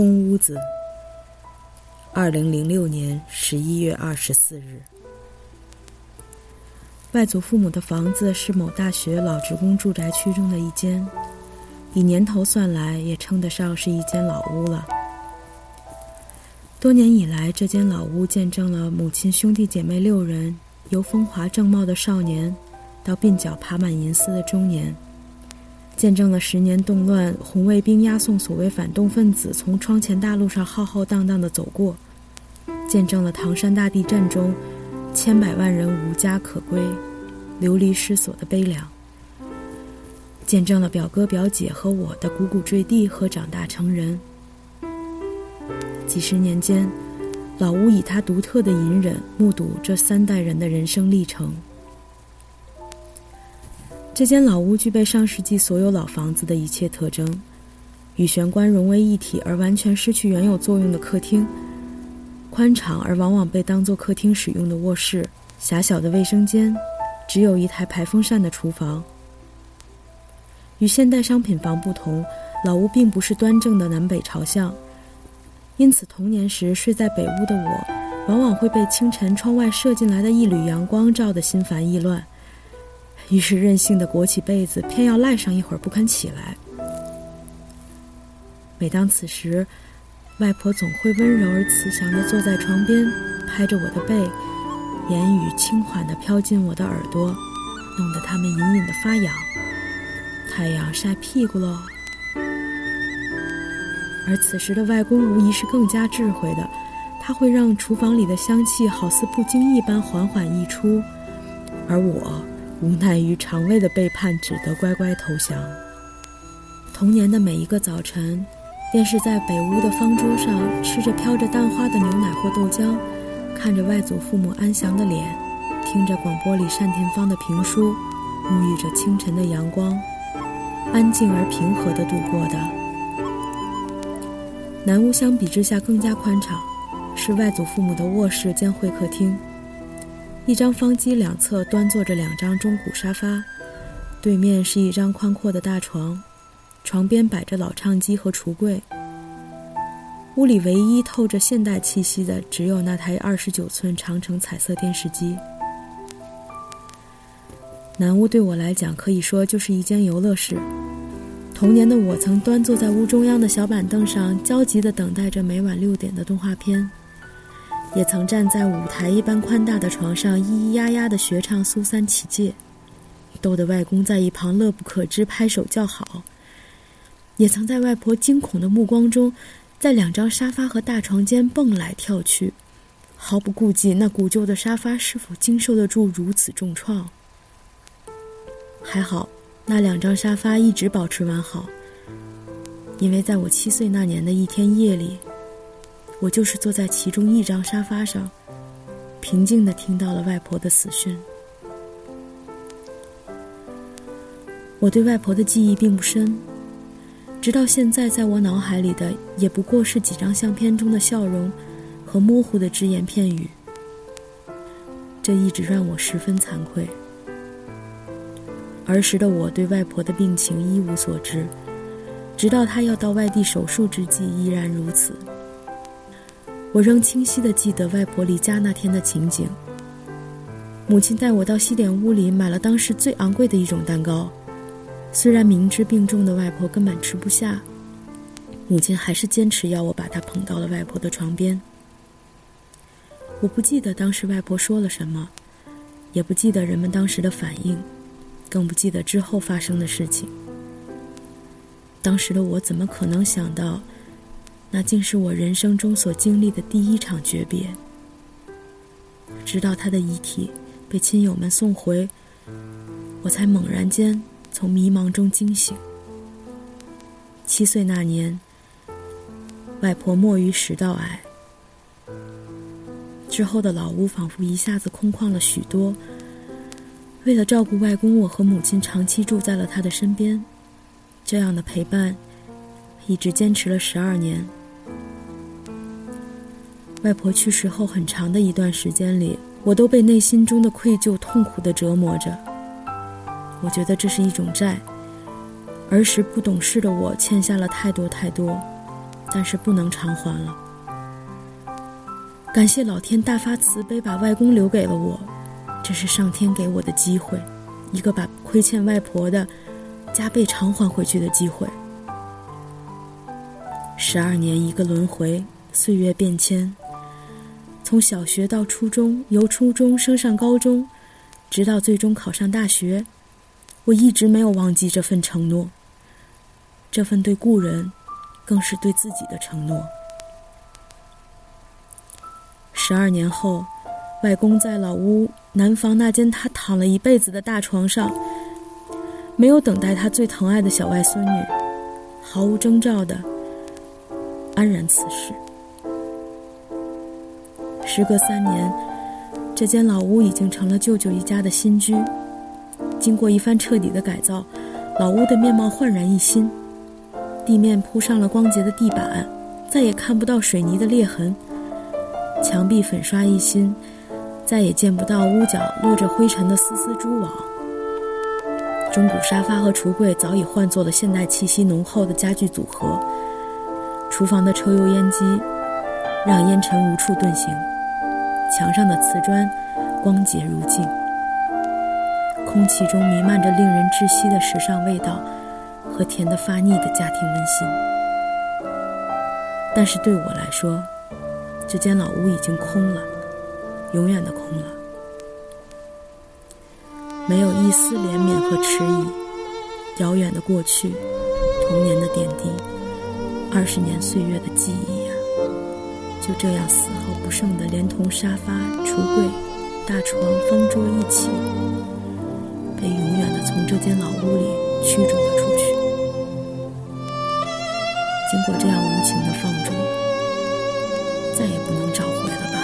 空屋子。二零零六年十一月二十四日，外祖父母的房子是某大学老职工住宅区中的一间，以年头算来，也称得上是一间老屋了。多年以来，这间老屋见证了母亲兄弟姐妹六人由风华正茂的少年，到鬓角爬满银丝的中年。见证了十年动乱，红卫兵押送所谓反动分子从窗前大路上浩浩荡荡地走过；见证了唐山大地震中千百万人无家可归、流离失所的悲凉；见证了表哥表姐和我的呱呱坠地和长大成人。几十年间，老屋以他独特的隐忍，目睹这三代人的人生历程。这间老屋具备上世纪所有老房子的一切特征：与玄关融为一体而完全失去原有作用的客厅，宽敞而往往被当作客厅使用的卧室，狭小的卫生间，只有一台排风扇的厨房。与现代商品房不同，老屋并不是端正的南北朝向，因此童年时睡在北屋的我，往往会被清晨窗外射进来的一缕阳光照得心烦意乱。于是任性的裹起被子，偏要赖上一会儿不肯起来。每当此时，外婆总会温柔而慈祥地坐在床边，拍着我的背，言语轻缓地飘进我的耳朵，弄得他们隐隐的发痒。太阳晒屁股喽。而此时的外公无疑是更加智慧的，他会让厨房里的香气好似不经意般缓缓溢出，而我。无奈于肠胃的背叛，只得乖乖投降。童年的每一个早晨，便是在北屋的方桌上吃着飘着蛋花的牛奶或豆浆，看着外祖父母安详的脸，听着广播里单田芳的评书，沐浴着清晨的阳光，安静而平和地度过的。南屋相比之下更加宽敞，是外祖父母的卧室兼会客厅。一张方机两侧端坐着两张中古沙发，对面是一张宽阔的大床，床边摆着老唱机和橱柜。屋里唯一透着现代气息的，只有那台二十九寸长城彩色电视机。南屋对我来讲，可以说就是一间游乐室。童年的我曾端坐在屋中央的小板凳上，焦急地等待着每晚六点的动画片。也曾站在舞台一般宽大的床上，咿咿呀呀地学唱《苏三起解》，逗得外公在一旁乐不可支，拍手叫好。也曾在外婆惊恐的目光中，在两张沙发和大床间蹦来跳去，毫不顾忌那古旧的沙发是否经受得住如此重创。还好，那两张沙发一直保持完好，因为在我七岁那年的一天夜里。我就是坐在其中一张沙发上，平静地听到了外婆的死讯。我对外婆的记忆并不深，直到现在，在我脑海里的也不过是几张相片中的笑容和模糊的只言片语。这一直让我十分惭愧。儿时的我对外婆的病情一无所知，直到她要到外地手术之际，依然如此。我仍清晰地记得外婆离家那天的情景。母亲带我到西点屋里买了当时最昂贵的一种蛋糕，虽然明知病重的外婆根本吃不下，母亲还是坚持要我把它捧到了外婆的床边。我不记得当时外婆说了什么，也不记得人们当时的反应，更不记得之后发生的事情。当时的我怎么可能想到？那竟是我人生中所经历的第一场诀别。直到他的遗体被亲友们送回，我才猛然间从迷茫中惊醒。七岁那年，外婆没于食道癌。之后的老屋仿佛一下子空旷了许多。为了照顾外公，我和母亲长期住在了他的身边。这样的陪伴，一直坚持了十二年。外婆去世后很长的一段时间里，我都被内心中的愧疚痛苦的折磨着。我觉得这是一种债，儿时不懂事的我欠下了太多太多，但是不能偿还了。感谢老天大发慈悲，把外公留给了我，这是上天给我的机会，一个把亏欠外婆的加倍偿还回去的机会。十二年一个轮回，岁月变迁，从小学到初中，由初中升上高中，直到最终考上大学，我一直没有忘记这份承诺。这份对故人，更是对自己的承诺。十二年后，外公在老屋南房那间他躺了一辈子的大床上，没有等待他最疼爱的小外孙女，毫无征兆的安然辞世。时隔三年，这间老屋已经成了舅舅一家的新居。经过一番彻底的改造，老屋的面貌焕然一新，地面铺上了光洁的地板，再也看不到水泥的裂痕。墙壁粉刷一新，再也见不到屋角落着灰尘的丝丝蛛网。中古沙发和橱柜早已换作了现代气息浓厚的家具组合。厨房的抽油烟机让烟尘无处遁形，墙上的瓷砖光洁如镜。空气中弥漫着令人窒息的时尚味道和甜得发腻的家庭温馨。但是对我来说，这间老屋已经空了，永远的空了，没有一丝怜悯和迟疑。遥远的过去，童年的点滴，二十年岁月的记忆，就这样丝毫不剩的连同沙发橱柜大床方桌一起被永远的从这间老屋里驱逐了出去。经过这样无情的放逐再也不能找回了吧。